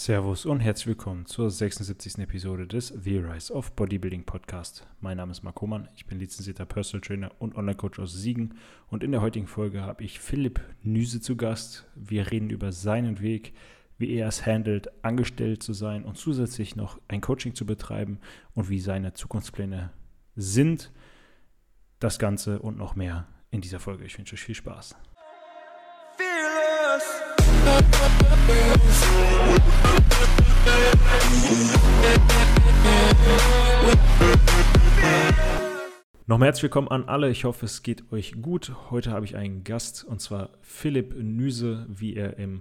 Servus und herzlich willkommen zur 76. Episode des The Rise of Bodybuilding Podcast. Mein Name ist Marco Mann, ich bin lizenzierter Personal Trainer und Online-Coach aus Siegen und in der heutigen Folge habe ich Philipp Nüse zu Gast. Wir reden über seinen Weg, wie er es handelt, angestellt zu sein und zusätzlich noch ein Coaching zu betreiben und wie seine Zukunftspläne sind. Das Ganze und noch mehr in dieser Folge. Ich wünsche euch viel Spaß. Nochmal herzlich willkommen an alle. Ich hoffe, es geht euch gut. Heute habe ich einen Gast und zwar Philipp Nüse. Wie ihr im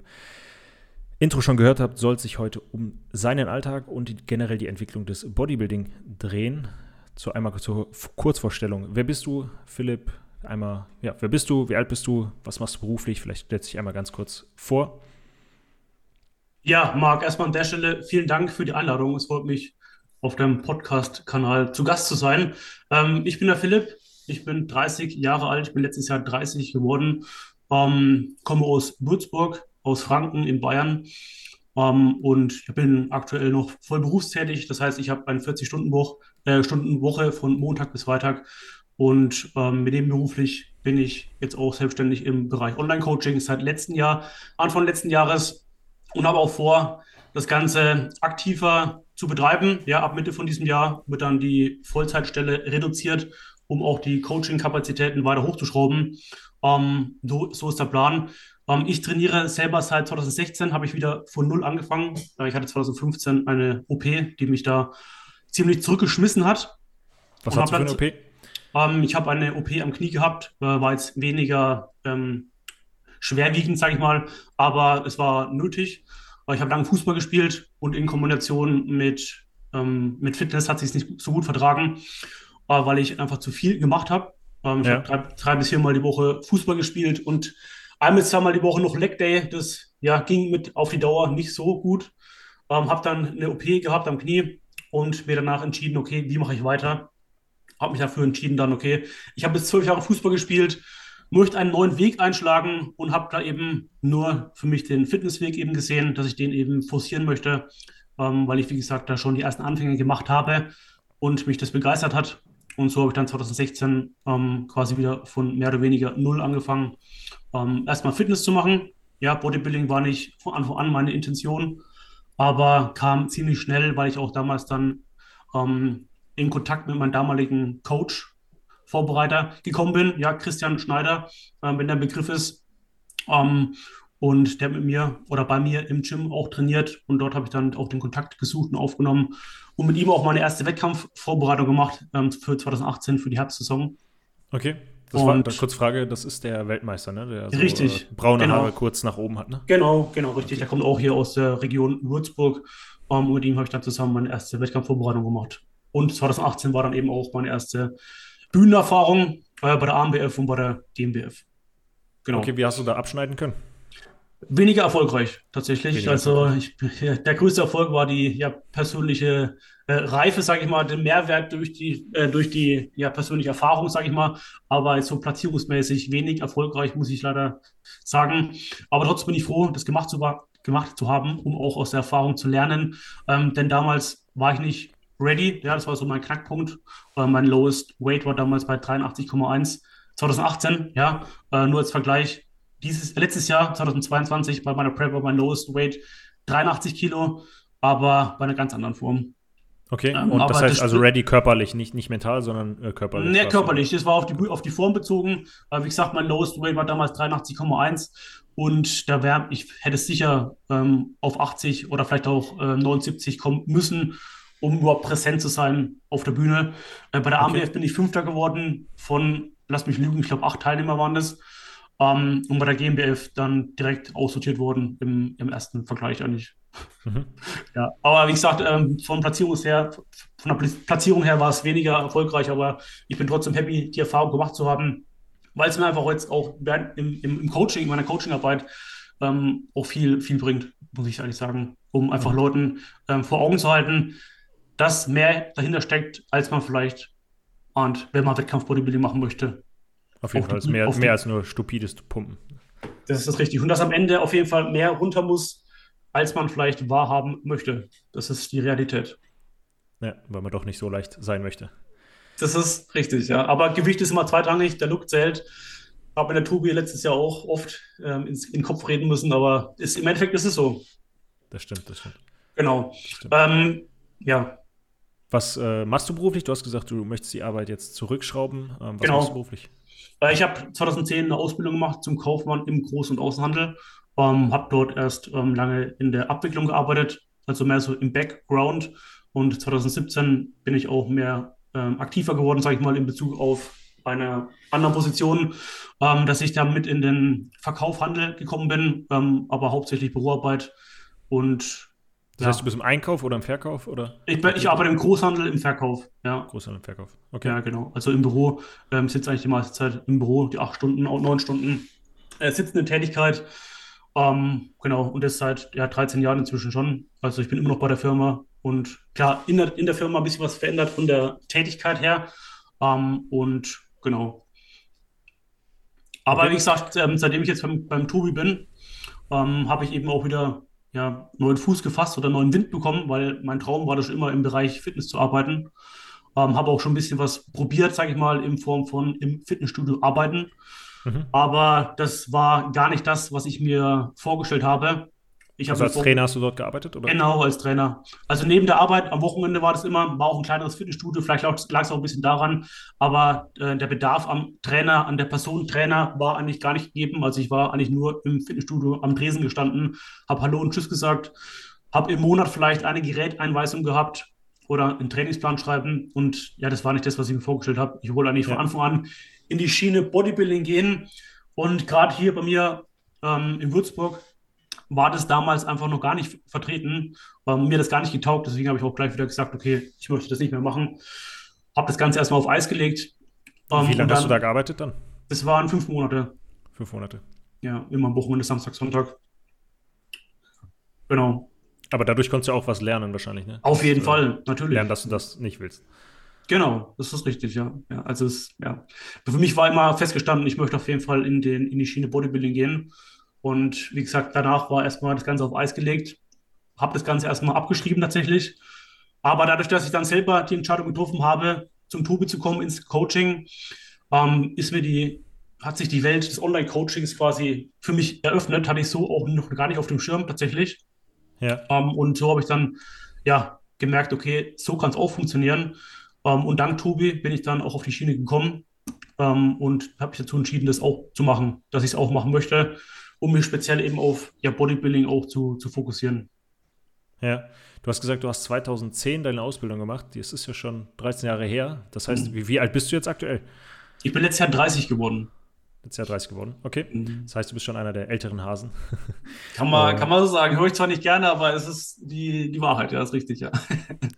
Intro schon gehört habt, soll sich heute um seinen Alltag und generell die Entwicklung des Bodybuilding drehen. Zu einmal zur Kurzvorstellung. Wer bist du, Philipp? Einmal, ja, wer bist du? Wie alt bist du? Was machst du beruflich? Vielleicht stellst du dich einmal ganz kurz vor. Ja, Marc, erstmal an der Stelle vielen Dank für die Einladung. Es freut mich, auf deinem Podcast-Kanal zu Gast zu sein. Ähm, ich bin der Philipp, ich bin 30 Jahre alt, ich bin letztes Jahr 30 geworden, ähm, komme aus Würzburg, aus Franken in Bayern ähm, und ich bin aktuell noch voll berufstätig. Das heißt, ich habe eine 40-Stunden-Woche äh, von Montag bis Freitag und ähm, mit dem beruflich bin ich jetzt auch selbstständig im Bereich Online-Coaching seit letzten Jahr, Anfang letzten Jahres und habe auch vor, das Ganze aktiver zu betreiben. Ja, ab Mitte von diesem Jahr wird dann die Vollzeitstelle reduziert, um auch die Coaching-Kapazitäten weiter hochzuschrauben. Ähm, so, so, ist der Plan. Ähm, ich trainiere selber seit 2016, habe ich wieder von Null angefangen. Ich hatte 2015 eine OP, die mich da ziemlich zurückgeschmissen hat. Was hast du für eine OP? Ähm, ich habe eine OP am Knie gehabt, äh, war jetzt weniger ähm, schwerwiegend, sage ich mal, aber es war nötig. Ich habe lange Fußball gespielt und in Kombination mit, ähm, mit Fitness hat sich nicht so gut vertragen, äh, weil ich einfach zu viel gemacht habe. Ähm, ich ja. habe drei, drei, bis viermal die Woche Fußball gespielt und ein bis zweimal die Woche noch Leg Day. Das ja, ging mit auf die Dauer nicht so gut. Ähm, habe dann eine OP gehabt am Knie und mir danach entschieden, okay, wie mache ich weiter? Habe mich dafür entschieden, dann, okay, ich habe bis zwölf Jahre Fußball gespielt, möchte einen neuen Weg einschlagen und habe da eben nur für mich den Fitnessweg eben gesehen, dass ich den eben forcieren möchte, ähm, weil ich, wie gesagt, da schon die ersten Anfänge gemacht habe und mich das begeistert hat. Und so habe ich dann 2016 ähm, quasi wieder von mehr oder weniger null angefangen, ähm, erstmal Fitness zu machen. Ja, Bodybuilding war nicht von Anfang an meine Intention, aber kam ziemlich schnell, weil ich auch damals dann ähm, in Kontakt mit meinem damaligen Coach Vorbereiter gekommen bin. Ja, Christian Schneider, äh, wenn der Begriff ist. Ähm, und der mit mir oder bei mir im Gym auch trainiert. Und dort habe ich dann auch den Kontakt gesucht und aufgenommen und mit ihm auch meine erste Wettkampfvorbereitung gemacht ähm, für 2018, für die Herbstsaison. Okay. Das und war eine kurz Frage, das ist der Weltmeister, ne? Der so, richtig. Äh, braune genau. Haare kurz nach oben hat, ne? Genau, genau, richtig. Okay. Der kommt auch hier aus der Region Würzburg. Ähm, und mit ihm habe ich dann zusammen meine erste Wettkampfvorbereitung gemacht. Und 2018 war dann eben auch meine erste Bühnenerfahrung äh, bei der AMBF und bei der DMBF. Genau. Okay, wie hast du da abschneiden können? Weniger erfolgreich tatsächlich. Weniger also ich, der größte Erfolg war die ja, persönliche äh, Reife, sage ich mal, den Mehrwert durch die, äh, durch die ja, persönliche Erfahrung, sage ich mal. Aber jetzt so platzierungsmäßig wenig erfolgreich, muss ich leider sagen. Aber trotzdem bin ich froh, das gemacht zu, gemacht zu haben, um auch aus der Erfahrung zu lernen. Ähm, denn damals war ich nicht ready. Ja, das war so mein Knackpunkt. Äh, mein lowest weight war damals bei 83,1 2018. Ja, äh, nur als Vergleich. Dieses, letztes Jahr, 2022, bei meiner Prep war mein lowest weight 83 Kilo, aber bei einer ganz anderen Form. Okay, ähm, und das heißt das also ready körperlich, nicht, nicht mental, sondern äh, körperlich? Nee, körperlich. Das war auf die, auf die Form bezogen. Äh, wie gesagt, mein lowest weight war damals 83,1 und da wäre, ich hätte es sicher ähm, auf 80 oder vielleicht auch äh, 79 kommen müssen um überhaupt präsent zu sein auf der Bühne. Äh, bei der okay. AMBF bin ich Fünfter geworden von, lass mich lügen, ich glaube acht Teilnehmer waren das. Ähm, und bei der GmbF dann direkt aussortiert worden im, im ersten Vergleich eigentlich. Mhm. Ja, aber wie gesagt, ähm, von Platzierung her, von der Platzierung her war es weniger erfolgreich, aber ich bin trotzdem happy, die Erfahrung gemacht zu haben, weil es mir einfach jetzt auch im, im, im Coaching, in meiner Coachingarbeit ähm, auch viel, viel bringt, muss ich ehrlich sagen, um einfach mhm. Leuten ähm, vor Augen zu halten, dass mehr dahinter steckt, als man vielleicht ahnt, wenn man Wettkampf-Bodybuilding machen möchte. Auf jeden auf Fall, die, mehr, mehr als nur stupides Pumpen. Das ist das richtig. Und dass am Ende auf jeden Fall mehr runter muss, als man vielleicht wahrhaben möchte. Das ist die Realität. Ja, weil man doch nicht so leicht sein möchte. Das ist richtig, ja. Aber Gewicht ist immer zweitrangig, der Look zählt. Habe in der Tobi letztes Jahr auch oft ähm, ins, in den Kopf reden müssen, aber ist, im Endeffekt ist es so. Das stimmt, das stimmt. Genau. Das stimmt. Ähm, ja. Was äh, machst du beruflich? Du hast gesagt, du möchtest die Arbeit jetzt zurückschrauben. Ähm, was genau. machst du beruflich? Äh, ich habe 2010 eine Ausbildung gemacht zum Kaufmann im Groß- und Außenhandel. Ähm, habe dort erst ähm, lange in der Abwicklung gearbeitet, also mehr so im Background. Und 2017 bin ich auch mehr ähm, aktiver geworden, sage ich mal, in Bezug auf eine andere Position, ähm, dass ich damit in den Verkaufhandel gekommen bin, ähm, aber hauptsächlich Büroarbeit. Und das ja. heißt, du bist im Einkauf oder im Verkauf? Oder? Ich, ich arbeite im Großhandel, im Verkauf. Ja. Großhandel, im Verkauf. Okay. Ja, genau. Also im Büro. Ähm, sitze eigentlich die meiste Zeit im Büro, die acht Stunden, neun Stunden äh, sitzende Tätigkeit. Ähm, genau, und das seit ja, 13 Jahren inzwischen schon. Also ich bin immer noch bei der Firma und klar, in der, in der Firma ein bisschen was verändert von der Tätigkeit her. Ähm, und genau. Aber okay. wie gesagt, ähm, seitdem ich jetzt beim, beim Tobi bin, ähm, habe ich eben auch wieder ja, neuen Fuß gefasst oder neuen Wind bekommen, weil mein Traum war das schon immer im Bereich Fitness zu arbeiten. Ähm, habe auch schon ein bisschen was probiert, sage ich mal, in Form von im Fitnessstudio arbeiten. Mhm. Aber das war gar nicht das, was ich mir vorgestellt habe. Ich also als Trainer hast du dort gearbeitet? Oder? Genau, als Trainer. Also neben der Arbeit am Wochenende war das immer, war auch ein kleineres Fitnessstudio, vielleicht lag es auch ein bisschen daran, aber äh, der Bedarf am Trainer, an der Person Trainer war eigentlich gar nicht gegeben. Also ich war eigentlich nur im Fitnessstudio am Tresen gestanden, habe Hallo und Tschüss gesagt, habe im Monat vielleicht eine Geräteinweisung gehabt oder einen Trainingsplan schreiben und ja, das war nicht das, was ich mir vorgestellt habe. Ich wollte eigentlich ja. von Anfang an in die Schiene Bodybuilding gehen. Und gerade hier bei mir ähm, in Würzburg war das damals einfach noch gar nicht vertreten. Ähm, mir das gar nicht getaugt. Deswegen habe ich auch gleich wieder gesagt, okay, ich möchte das nicht mehr machen. Habe das Ganze erstmal auf Eis gelegt. Ähm, Wie lange hast du da gearbeitet dann? Das waren fünf Monate. Fünf Monate. Ja, immer am Wochenende, Samstag, Sonntag. Genau. Aber dadurch konntest du auch was lernen wahrscheinlich, ne? Auf jeden Fall, natürlich. Lernen, dass du das nicht willst. Genau, das ist richtig, ja. ja also es, ja. Für mich war immer festgestanden, ich möchte auf jeden Fall in, den, in die Schiene Bodybuilding gehen. Und wie gesagt, danach war erstmal das Ganze auf Eis gelegt. Habe das Ganze erstmal abgeschrieben tatsächlich. Aber dadurch, dass ich dann selber die Entscheidung getroffen habe, zum Tobi zu kommen ins Coaching, ähm, ist mir die, hat sich die Welt des Online-Coachings quasi für mich eröffnet. Hatte ich so auch noch gar nicht auf dem Schirm tatsächlich. Ja. Ähm, und so habe ich dann ja gemerkt, okay, so kann es auch funktionieren. Ähm, und dank Tobi bin ich dann auch auf die Schiene gekommen ähm, und habe mich dazu entschieden, das auch zu machen, dass ich es auch machen möchte, um mich speziell eben auf ja, Bodybuilding auch zu, zu fokussieren. Ja, du hast gesagt, du hast 2010 deine Ausbildung gemacht. Das ist ja schon 13 Jahre her. Das heißt, mhm. wie, wie alt bist du jetzt aktuell? Ich bin letztes Jahr 30 geworden. Letztes Jahr 30 geworden, okay. Mhm. Das heißt, du bist schon einer der älteren Hasen. Kann man, äh, kann man so sagen. Höre ich zwar nicht gerne, aber es ist die, die Wahrheit, ja, ist richtig, ja.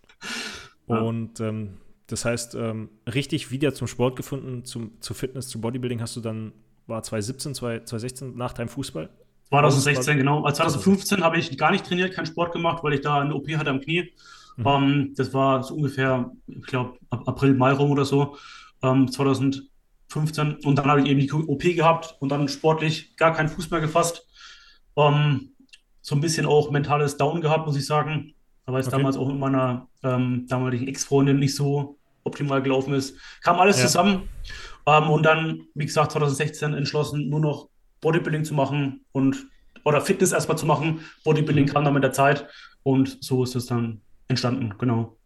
Und ähm, das heißt, ähm, richtig wieder zum Sport gefunden, zum, zu Fitness, zu Bodybuilding hast du dann, war 2017, 2016 nach deinem Fußball? 2016, genau. Als 2015 habe ich gar nicht trainiert, keinen Sport gemacht, weil ich da eine OP hatte am Knie. Mhm. Ähm, das war so ungefähr, ich glaube, April, Mai rum oder so, ähm, 2015. Und dann habe ich eben die OP gehabt und dann sportlich gar keinen Fuß mehr gefasst. Ähm, so ein bisschen auch mentales Down gehabt, muss ich sagen. weil es okay. damals auch mit meiner damaligen Ex-Freundin nicht so optimal gelaufen ist. Kam alles ja. zusammen. Ähm, und dann, wie gesagt, 2016 entschlossen, nur noch Bodybuilding zu machen und oder Fitness erstmal zu machen. Bodybuilding mhm. kam dann mit der Zeit und so ist es dann entstanden, genau.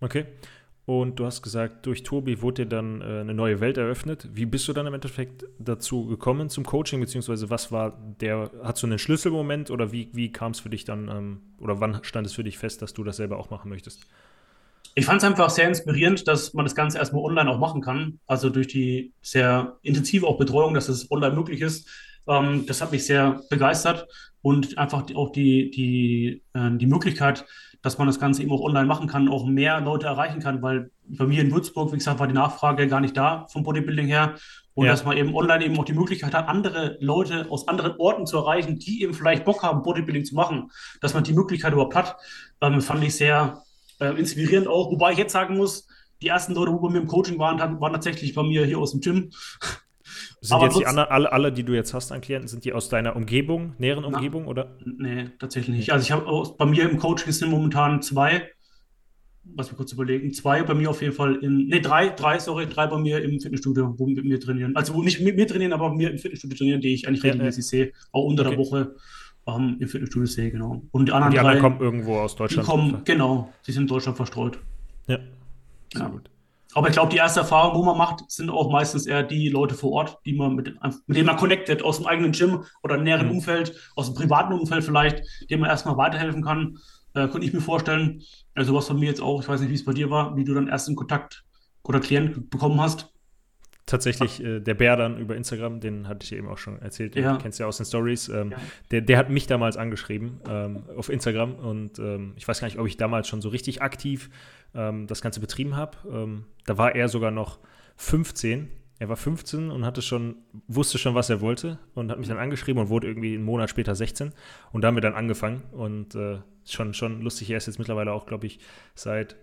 Okay. Und du hast gesagt, durch Tobi wurde dir dann äh, eine neue Welt eröffnet. Wie bist du dann im Endeffekt dazu gekommen zum Coaching, beziehungsweise was war der, hast du einen Schlüsselmoment oder wie, wie kam es für dich dann, ähm, oder wann stand es für dich fest, dass du das selber auch machen möchtest? Ich fand es einfach sehr inspirierend, dass man das Ganze erstmal online auch machen kann. Also durch die sehr intensive auch Betreuung, dass es online möglich ist. Ähm, das hat mich sehr begeistert und einfach die, auch die, die, äh, die Möglichkeit, dass man das Ganze eben auch online machen kann, auch mehr Leute erreichen kann, weil bei mir in Würzburg, wie gesagt, war die Nachfrage gar nicht da vom Bodybuilding her. Und ja. dass man eben online eben auch die Möglichkeit hat, andere Leute aus anderen Orten zu erreichen, die eben vielleicht Bock haben, Bodybuilding zu machen, dass man die Möglichkeit überhaupt hat, ähm, fand ich sehr, äh, inspirierend auch. Wobei ich jetzt sagen muss, die ersten Leute, die bei mir im Coaching waren, waren tatsächlich bei mir hier aus dem Gym. Sind Aber jetzt die alle, alle, die du jetzt hast an Klienten, sind die aus deiner Umgebung, näheren Umgebung oder? Nee, tatsächlich nicht. Also ich habe bei mir im Coaching sind momentan zwei, was wir kurz überlegen, zwei bei mir auf jeden Fall in, nee, drei, drei, sorry, drei bei mir im Fitnessstudio, wo mit mir trainieren. Also wo nicht mit mir trainieren, aber mir im Fitnessstudio trainieren, die ich eigentlich Ja, regelmäßig sehe, auch unter Okay. der Woche ähm, im Fitnessstudio sehe, genau. Und die Und anderen die anderen drei, kommen irgendwo aus die Deutschland. kommen, genau, die sind in Deutschland verstreut. Ja, sehr Ja. gut. Aber ich glaube, die erste Erfahrung, wo man macht, sind auch meistens eher die Leute vor Ort, die man mit, mit denen man connected, aus dem eigenen Gym oder näheren Mhm. Umfeld, aus dem privaten Umfeld vielleicht, dem man erstmal weiterhelfen kann. Äh, könnte ich mir vorstellen. Also was von mir jetzt auch, ich weiß nicht, wie es bei dir war, wie du dann erst in Kontakt oder Klient bekommen hast. Tatsächlich, äh, der Bär dann über Instagram, den hatte ich eben auch schon erzählt, den Ja. kennst du ja aus den Stories. Ähm, Ja. der, der hat mich damals angeschrieben ähm, auf Instagram und ähm, ich weiß gar nicht, ob ich damals schon so richtig aktiv ähm, das Ganze betrieben habe. Ähm, da war er sogar noch 15. Er war 15 und hatte schon, wusste schon, was er wollte und hat mich dann angeschrieben und wurde irgendwie einen Monat später 16. Und da haben wir dann angefangen und äh, schon, schon lustig, er ist jetzt mittlerweile auch, glaube ich, seit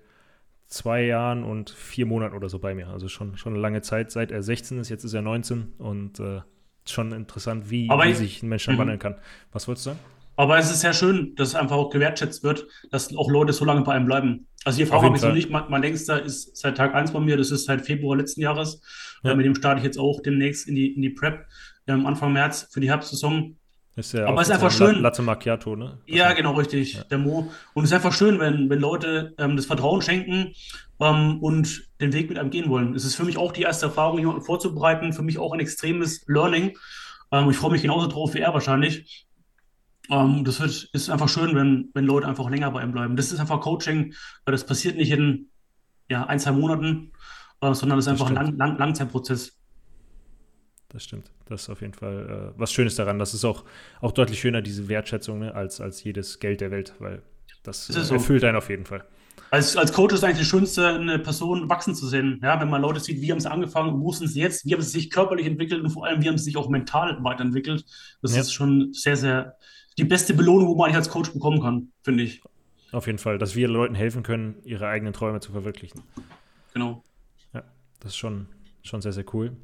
zwei Jahren und vier Monaten oder so bei mir. Also schon, schon eine lange Zeit, seit er 16 ist, jetzt ist er 19 und äh, schon interessant, wie, wie ich- sich ein Mensch dann Mhm. wandeln kann. Was wolltest du sagen? Aber es ist sehr schön, dass es einfach auch gewertschätzt wird, dass auch Leute so lange bei einem bleiben. Also jeden habe ich so nicht. Mein, mein längster ist seit Tag 1 bei mir, das ist seit Februar letzten Jahres. Ja. Äh, mit dem starte ich jetzt auch demnächst in die, in die Prep ähm, Anfang März für die Herbstsaison. Ist ja Aber auch ist einfach schön. Latte Macchiato, ne? Ja, genau, richtig, Ja. der Mo. Und es ist einfach schön, wenn, wenn Leute ähm, das Vertrauen schenken ähm, und den Weg mit einem gehen wollen. Es ist für mich auch die erste Erfahrung, jemanden vorzubereiten, für mich auch ein extremes Learning. Ähm, ich freue mich genauso drauf wie er wahrscheinlich. Ähm, das wird, ist einfach schön, wenn, wenn Leute einfach länger bei einem bleiben. Das ist einfach Coaching, weil das passiert nicht in ja, ein, zwei Monaten, äh, sondern das ist Das einfach ein. Lang, Lang, Langzeitprozess. Das stimmt. Das ist auf jeden Fall äh, was Schönes daran. Das ist auch, auch deutlich schöner, diese Wertschätzung, ne, als, als jedes Geld der Welt, weil das Das so. erfüllt einen auf jeden Fall. Als, als Coach ist eigentlich das Schönste, eine Person wachsen zu sehen. Ja, wenn man Leute sieht, wie haben sie angefangen, wo sind sie jetzt, wie haben sie sich körperlich entwickelt und vor allem, wie haben sie sich auch mental weiterentwickelt. Das Ja. ist schon sehr, sehr die beste Belohnung, wo man eigentlich als Coach bekommen kann, finde ich. Auf jeden Fall, dass wir Leuten helfen können, ihre eigenen Träume zu verwirklichen. Genau. Das ist schon, schon sehr, sehr cool.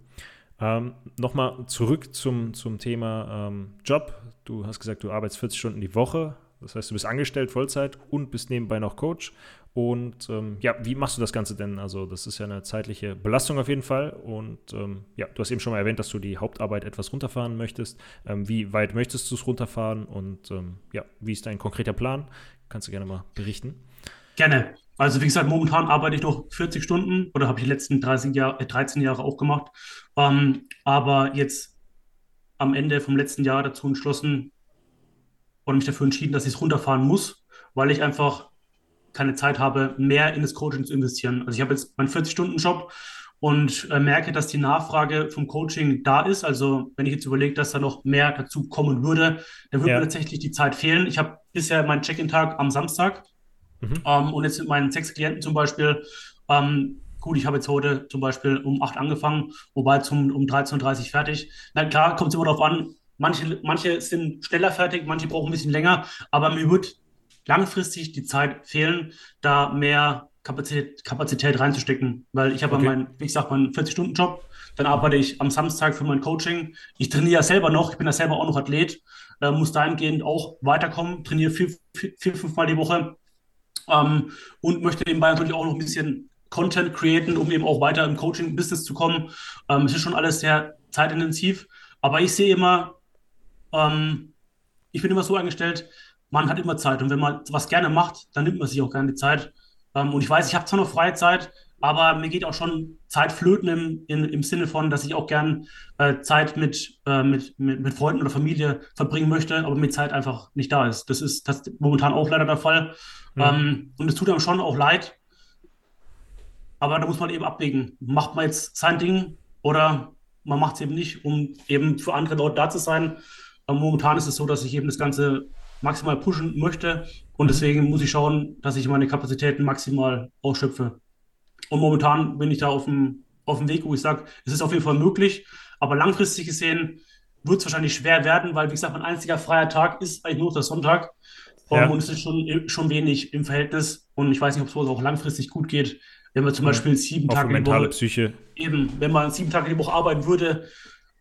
Ähm, Nochmal zurück zum, zum Thema ähm, Job. Du hast gesagt, du arbeitest 40 Stunden die Woche. Das heißt, du bist angestellt Vollzeit und bist nebenbei noch Coach. Und ähm, ja, wie machst du das Ganze denn? Also, das ist ja eine zeitliche Belastung auf jeden Fall. Und ähm, ja, du hast eben schon mal erwähnt, dass du die Hauptarbeit etwas runterfahren möchtest. Ähm, wie weit möchtest du es runterfahren? Und ähm, ja, wie ist dein konkreter Plan? Kannst du gerne mal berichten. Gerne. Also wie gesagt, momentan arbeite ich noch 40 Stunden oder habe ich die letzten 30 Jahr, äh, 13 Jahre auch gemacht. Ähm, aber jetzt am Ende vom letzten Jahr dazu entschlossen und mich dafür entschieden, dass ich es runterfahren muss, weil ich einfach keine Zeit habe, mehr in das Coaching zu investieren. Also ich habe jetzt meinen 40-Stunden-Job und äh, merke, dass die Nachfrage vom Coaching da ist. Also wenn ich jetzt überlege, dass da noch mehr dazu kommen würde, dann würde Ja. mir tatsächlich die Zeit fehlen. Ich habe bisher meinen Check-in-Tag am Samstag Mhm. ähm, und jetzt mit meinen sechs Klienten zum Beispiel, ähm, gut, ich habe jetzt heute zum Beispiel um 8 angefangen, wobei zum, um 13.30 Uhr fertig. Na klar, kommt es immer darauf an, manche, manche sind schneller fertig, manche brauchen ein bisschen länger, aber mir wird langfristig die Zeit fehlen, da mehr Kapazität, Kapazität reinzustecken, weil ich habe Okay. meinen, wie gesagt, meinen 40-Stunden-Job, dann arbeite ich am Samstag für mein Coaching. Ich trainiere ja selber noch, ich bin ja selber auch noch Athlet, äh, muss dahingehend auch weiterkommen, trainiere vier, vier, vier fünfmal die Woche ähm, und möchte nebenbei natürlich auch noch ein bisschen Content createn, um eben auch weiter im Coaching-Business zu kommen. Ähm, es ist schon alles sehr zeitintensiv, aber ich sehe immer, ähm, ich bin immer so eingestellt, man hat immer Zeit und wenn man was gerne macht, dann nimmt man sich auch gerne die Zeit. Ähm, und ich weiß, ich habe zwar noch freie Zeit, aber mir geht auch schon Zeit flöten im, in, im Sinne von, dass ich auch gern äh, Zeit mit, äh, mit, mit, mit Freunden oder Familie verbringen möchte, aber mir Zeit einfach nicht da ist. Das ist das ist momentan auch leider der Fall. Mhm. Ähm, und es tut einem schon auch leid. Aber da muss man eben abwägen. Macht man jetzt sein Ding oder man macht es eben nicht, um eben für andere Leute da zu sein. Aber momentan ist es so, dass ich eben das Ganze maximal pushen möchte. Und deswegen muss ich schauen, dass ich meine Kapazitäten maximal ausschöpfe. Und momentan bin ich da auf dem, auf dem Weg, wo ich sage, es ist auf jeden Fall möglich. Aber langfristig gesehen wird es wahrscheinlich schwer werden, weil, wie gesagt, mein einziger freier Tag ist eigentlich nur der Sonntag. Ja. Und es ist schon, schon wenig im Verhältnis. Und ich weiß nicht, ob es so auch langfristig gut geht, wenn man zum. Beispiel sieben für Tage die Woche Psyche. Eben, wenn man sieben Tage die Woche arbeiten würde,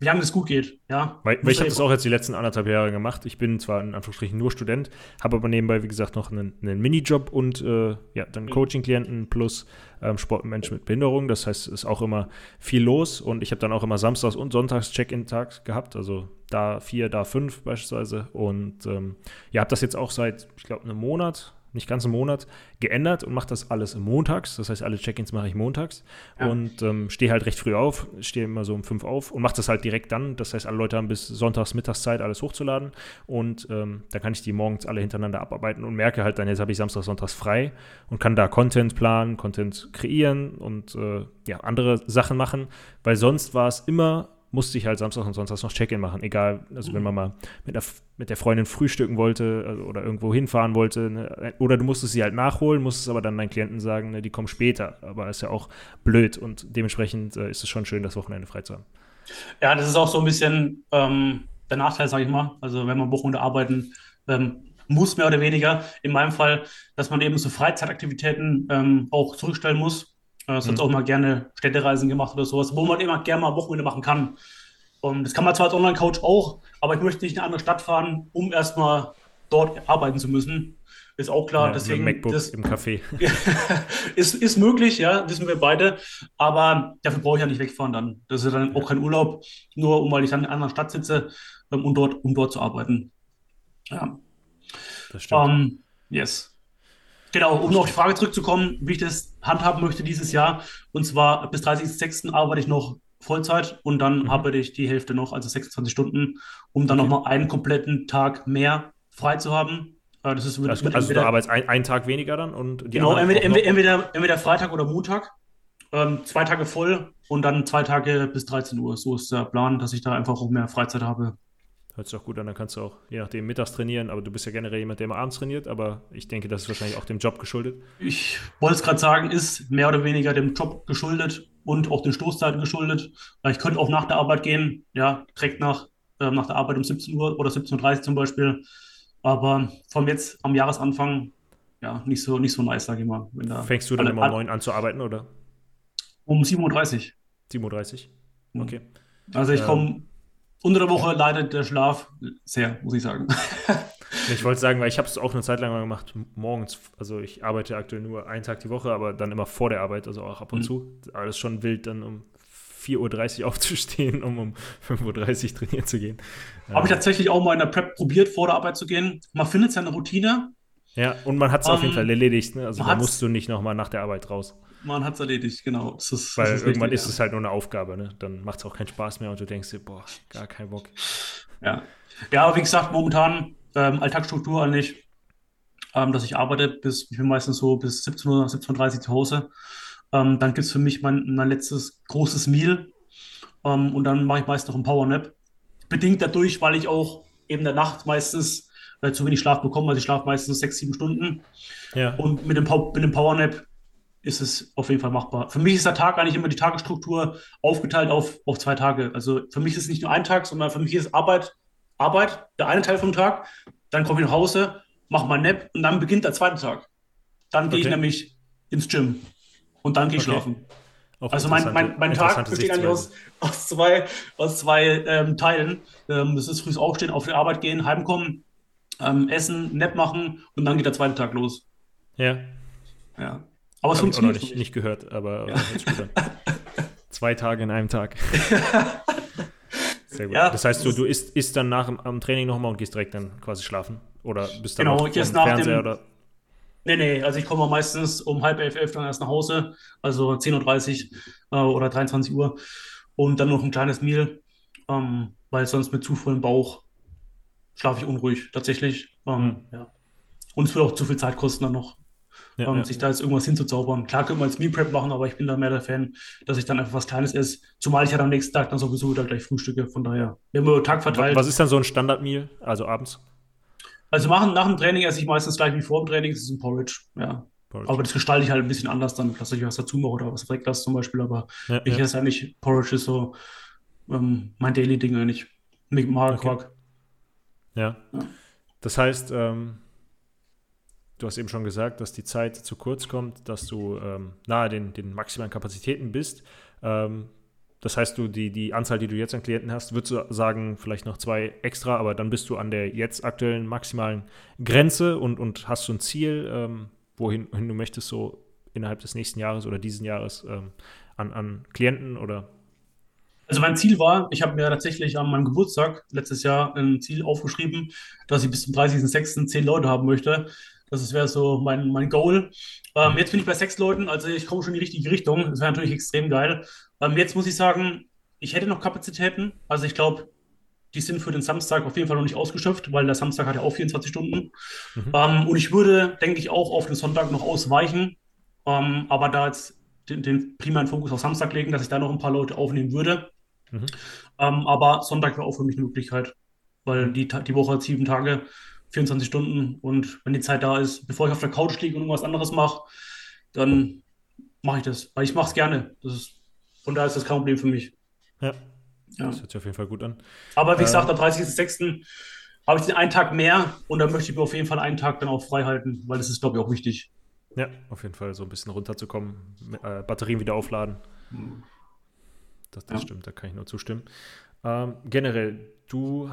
wie lange es gut geht. Ja? Weil, weil ich habe das auch jetzt die letzten anderthalb Jahre gemacht. Ich bin zwar in Anführungsstrichen nur Student, habe aber nebenbei, wie gesagt, noch einen, einen Minijob und äh, ja, dann mhm. Coaching-Klienten plus ähm, Sportmensch mit Behinderung. Das heißt, es ist auch immer viel los und ich habe dann auch immer Samstags und Sonntags Check-in-Tag gehabt. Also da vier, da fünf beispielsweise. Und ähm, ja, habe das jetzt auch seit, ich glaube, einem Monat nicht ganz einen Monat, geändert und mache das alles montags. Das heißt, alle Check-ins mache ich montags ja. und ähm, stehe halt recht früh auf, stehe immer so um fünf auf und mache das halt direkt dann. Das heißt, alle Leute haben bis sonntags Mittagszeit alles hochzuladen und ähm, da kann ich die morgens alle hintereinander abarbeiten und merke halt dann, jetzt habe ich Samstag, Sonntags frei und kann da Content planen, Content kreieren und äh, ja, andere Sachen machen, weil sonst war es immer musste ich halt Samstag und Sonntag noch Check-in machen. Egal, also wenn man mal mit der, mit der Freundin frühstücken wollte also, oder irgendwo hinfahren wollte. Ne, oder du musstest sie halt nachholen, musstest aber dann deinen Klienten sagen, ne, die kommen später. Aber ist ja auch blöd und dementsprechend äh, ist es schon schön, das Wochenende frei zu haben. Ja, das ist auch so ein bisschen ähm, der Nachteil, sage ich mal. Also wenn man Wochenende arbeiten ähm, muss, mehr oder weniger. In meinem Fall, dass man eben so Freizeitaktivitäten ähm, auch zurückstellen muss äh, sonst mhm. auch mal gerne Städtereisen gemacht oder sowas, wo man immer gerne mal Wochenende machen kann. Und das kann man zwar als Online-Coach auch, aber ich möchte nicht in eine andere Stadt fahren, um erstmal dort arbeiten zu müssen. Ist auch klar. Ja, deswegen, MacBook das, im Café. ist, ist möglich, ja, wissen wir beide. Aber dafür brauche ich ja nicht wegfahren dann. Das ist dann auch kein Urlaub, nur um weil ich dann in einer anderen Stadt sitze, um um dort, um dort zu arbeiten. Ja. Das stimmt. Um, ähm, yes. Genau, um noch auf die Frage zurückzukommen, wie ich das handhaben möchte dieses Jahr. Und zwar bis 30.06. arbeite ich noch Vollzeit und dann mhm. arbeite ich die Hälfte noch, also 26 Stunden, um dann okay. nochmal einen kompletten Tag mehr frei zu haben. Äh, das ist mit, also, mit also du arbeitest ein, einen Tag weniger dann? Und genau, entweder, entweder, entweder, Freitag oder Montag. Ähm, zwei Tage voll und dann zwei Tage bis 13 Uhr. So ist der Plan, dass ich da einfach auch mehr Freizeit habe. Hört sich auch gut an, dann kannst du auch je nachdem mittags trainieren, aber du bist ja generell jemand, der immer abends trainiert, aber ich denke, das ist wahrscheinlich auch dem Job geschuldet. Ich wollte es gerade sagen, ist mehr oder weniger dem Job geschuldet und auch den Stoßzeiten geschuldet. Ich könnte auch nach der Arbeit gehen, ja, direkt nach, äh, nach der Arbeit um 17 Uhr oder 17.30 Uhr zum Beispiel. Aber von jetzt am Jahresanfang, ja, nicht so, nicht so nice, sage ich mal. Fängst du dann immer um 9 an zu arbeiten, oder? Um 7.30 Uhr. 7.30 Uhr? Okay. Also ich komme ähm, unter der Woche leidet der Schlaf sehr, muss ich sagen. Ich wollte sagen, weil ich habe es auch eine Zeit lang mal gemacht, morgens. Also ich arbeite aktuell nur einen Tag die Woche, aber dann immer vor der Arbeit, also auch ab und mhm. zu. Alles schon wild, dann um 4.30 Uhr aufzustehen, um um 5.30 Uhr trainieren zu gehen. Habe ich tatsächlich auch mal in der Prep probiert, vor der Arbeit zu gehen. Man findet seine Routine. Ja, und man hat es um, auf jeden ähm, Fall erledigt. Ne? Also da musst du nicht nochmal nach der Arbeit raus man hat es erledigt, genau. Das ist, Weil ist irgendwann richtig, ist ja. es halt nur eine Aufgabe, ne? Dann macht es auch keinen Spaß mehr und du denkst dir, boah, gar kein Bock. Ja, ja aber wie gesagt, momentan ähm, Alltagsstruktur eigentlich, ähm, dass ich arbeite bis, ich bin meistens so bis 17 Uhr, 17.30 Uhr zu Hause. Ähm, dann gibt es für mich mein, mein letztes großes Meal ähm, und dann mache ich meist noch ein Powernap. Bedingt dadurch, weil ich auch eben der Nacht meistens äh, zu wenig Schlaf bekomme. Also ich schlafe meistens sechs, sieben Stunden. Ja. Und mit dem, mit dem Powernap ist es auf jeden Fall machbar. Für mich ist der Tag eigentlich immer die Tagesstruktur aufgeteilt auf, auf zwei Tage. Also für mich ist es nicht nur ein Tag, sondern für mich ist Arbeit, Arbeit, der eine Teil vom Tag. Dann komme ich nach Hause, mache mein Nap und dann beginnt der zweite Tag. Dann okay. gehe ich nämlich ins Gym und dann gehe ich okay. schlafen. Auch also mein, mein, mein Tag besteht eigentlich aus, aus zwei, aus zwei ähm, Teilen. Ähm, das ist früh aufstehen, auf die Arbeit gehen, heimkommen, ähm, essen, Nap machen und dann geht der zweite Tag los. Ja. Ja. Aber es funktioniert. Ich auch noch nicht, nicht gehört, aber ja. Zwei Tage in einem Tag. Sehr gut. Ja, das heißt, du, du isst, isst dann nach am Training nochmal und gehst direkt dann quasi schlafen? Oder bist du genau, ich nach Fernseher dem, oder? Nee, nee, also ich komme meistens um halb elf, elf dann erst nach Hause, also 10.30 Uhr äh, oder 23 Uhr und dann noch ein kleines Meal, ähm, weil sonst mit zu vollem Bauch schlafe ich unruhig, tatsächlich. Ähm, mhm. ja. Und es wird auch zu viel Zeit kosten dann noch ja, um ja. sich da jetzt irgendwas hinzuzaubern. Klar könnte man jetzt Meal Prep machen, aber ich bin da mehr der Fan, dass ich dann einfach was Kleines esse. Zumal ich ja am nächsten Tag dann sowieso wieder gleich frühstücke. Von daher, wir haben über Tag verteilt. Was ist dann so ein Standard-Meal, also abends? Also machen, nach dem Training esse ich meistens gleich wie vor dem Training, das ist ein Porridge, ja. Porridge. Aber das gestalte ich halt ein bisschen anders dann, dass ich was dazu mache oder was weg lasse zum Beispiel. Aber ja, ich ja. esse eigentlich Porridge ist so ähm, mein Daily-Ding eigentlich. Mit Magerquark. Okay. Ja. ja. Das heißt, ähm, du hast eben schon gesagt, dass die Zeit zu kurz kommt, dass du ähm, nahe den, den maximalen Kapazitäten bist. Ähm, das heißt, du die, die Anzahl, die du jetzt an Klienten hast, würdest du sagen, vielleicht noch zwei extra, aber dann bist du an der jetzt aktuellen maximalen Grenze und, und hast du ein Ziel, ähm, wohin, wohin du möchtest, so innerhalb des nächsten Jahres oder diesen Jahres ähm, an, an Klienten oder? Also mein Ziel war, ich habe mir tatsächlich an meinem Geburtstag letztes Jahr ein Ziel aufgeschrieben, dass ich bis zum 30.06. zehn Leute haben möchte. Das wäre so mein, mein Goal. Ähm, jetzt bin ich bei sechs Leuten, also ich komme schon in die richtige Richtung. Das wäre natürlich extrem geil. Ähm, jetzt muss ich sagen, ich hätte noch Kapazitäten. Also ich glaube, die sind für den Samstag auf jeden Fall noch nicht ausgeschöpft, weil der Samstag hat ja auch 24 Stunden. Mhm. Ähm, und ich würde, denke ich, auch auf den Sonntag noch ausweichen. Ähm, aber da jetzt den, den, primären Fokus auf Samstag legen, dass ich da noch ein paar Leute aufnehmen würde. Mhm. Ähm, aber Sonntag wäre auch für mich eine Möglichkeit, weil die, die Woche hat sieben Tage, 24 Stunden und wenn die Zeit da ist, bevor ich auf der Couch liege und irgendwas anderes mache, dann mache ich das, weil ich mache es gerne. Das ist, von daher ist das kein Problem für mich. Ja. ja. Das hört sich auf jeden Fall gut an. Aber wie äh, gesagt, am 30.06. habe ich den einen Tag mehr und dann möchte ich mir auf jeden Fall einen Tag dann auch frei halten, weil das ist, glaube ich, auch wichtig. Ja, auf jeden Fall so ein bisschen runterzukommen, äh, Batterien wieder aufladen. Mhm. Das, das ja. stimmt, da kann ich nur zustimmen. Ähm, generell, du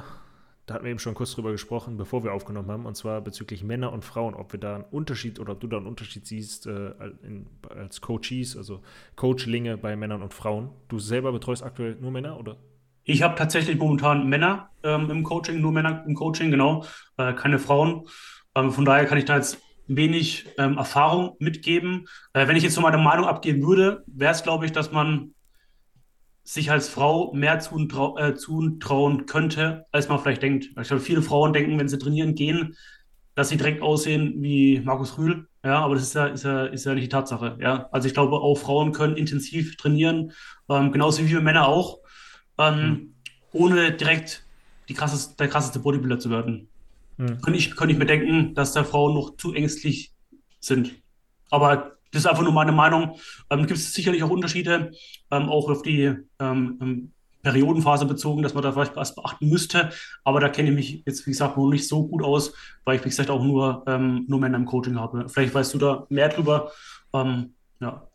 da hatten wir eben schon kurz drüber gesprochen, bevor wir aufgenommen haben, und zwar bezüglich Männer und Frauen, ob wir da einen Unterschied oder ob du da einen Unterschied siehst äh, in, als Coaches, also Coachlinge bei Männern und Frauen. Du selber betreust aktuell nur Männer, oder? Ich habe tatsächlich momentan Männer ähm, im Coaching, nur Männer im Coaching, genau, äh, keine Frauen. Ähm, von daher kann ich da jetzt wenig ähm, Erfahrung mitgeben. Äh, wenn ich jetzt so meine Meinung abgeben würde, wäre es, glaube ich, dass man sich als Frau mehr zutrau äh, zutrauen könnte, als man vielleicht denkt. Ich glaube, viele Frauen denken, wenn sie trainieren gehen, dass sie direkt aussehen wie Markus Rühl. Ja, aber das ist ja, ist ja, ist ja nicht die Tatsache. Ja, also ich glaube, auch Frauen können intensiv trainieren, ähm, genauso wie wir Männer auch, ähm, mhm. ohne direkt die krasseste, der krasseste Bodybuilder zu werden. Mhm. Könnte ich, könnte ich mir denken, dass da Frauen noch zu ängstlich sind. Aber das ist einfach nur meine Meinung. Ähm, Gibt es sicherlich auch Unterschiede, ähm, auch auf die ähm, ähm, Periodenphase bezogen, dass man da vielleicht was beachten müsste. Aber da kenne ich mich jetzt, wie gesagt, noch nicht so gut aus, weil ich, wie gesagt, auch nur, ähm, nur Männer im Coaching habe. Vielleicht weißt du da mehr drüber. Ähm, ja.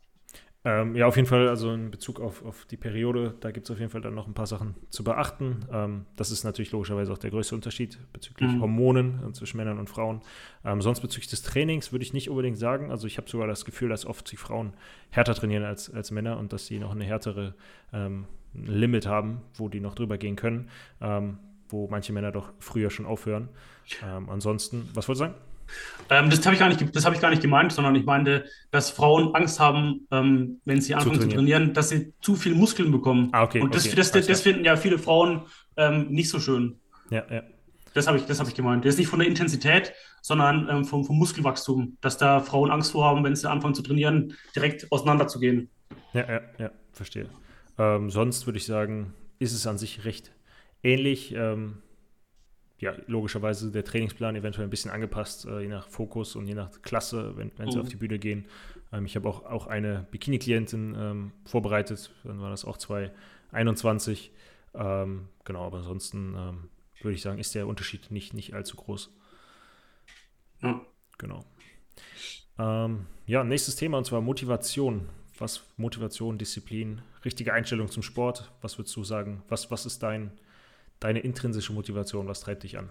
Ähm, ja, auf jeden Fall, also in Bezug auf, auf die Periode, da gibt es auf jeden Fall dann noch ein paar Sachen zu beachten. Ähm, das ist natürlich logischerweise auch der größte Unterschied bezüglich mhm. Hormonen äh, zwischen Männern und Frauen. Ähm, sonst bezüglich des Trainings würde ich nicht unbedingt sagen. Also ich habe sogar das Gefühl, dass oft die Frauen härter trainieren als, als Männer und dass sie noch eine härtere ähm, Limit haben, wo die noch drüber gehen können, ähm, wo manche Männer doch früher schon aufhören. Ähm, ansonsten, was wolltest du sagen? Ähm, das habe ich, gar nicht, hab ich gar nicht gemeint, sondern ich meinte, dass Frauen Angst haben, ähm, wenn sie anfangen zu trainieren. zu trainieren. dass sie zu viel Muskeln bekommen. Ah, okay, Und das, okay, das, das, das finden ja viele Frauen ähm, nicht so schön. Ja, ja. Das habe ich, hab ich gemeint. Das ist nicht von der Intensität, sondern ähm, vom, vom Muskelwachstum, dass da Frauen Angst vor haben, wenn sie anfangen zu trainieren, direkt auseinanderzugehen. Ja, ja, ja, verstehe. Ähm, sonst würde ich sagen, ist es an sich recht ähnlich. Ähm, ja, logischerweise der Trainingsplan eventuell ein bisschen angepasst, äh, je nach Fokus und je nach Klasse, wenn, wenn sie auf mhm. die Bühne gehen. Ähm, ich habe auch, auch eine Bikini-Klientin ähm, vorbereitet, dann war das auch 2021. Ähm, genau, aber ansonsten ähm, würde ich sagen, ist der Unterschied nicht, nicht allzu groß. Ja. Genau. Ähm, ja, nächstes Thema und zwar Motivation. Was Motivation, Disziplin, richtige Einstellung zum Sport. Was würdest du sagen? Was, was ist dein, deine intrinsische Motivation? Was treibt dich an?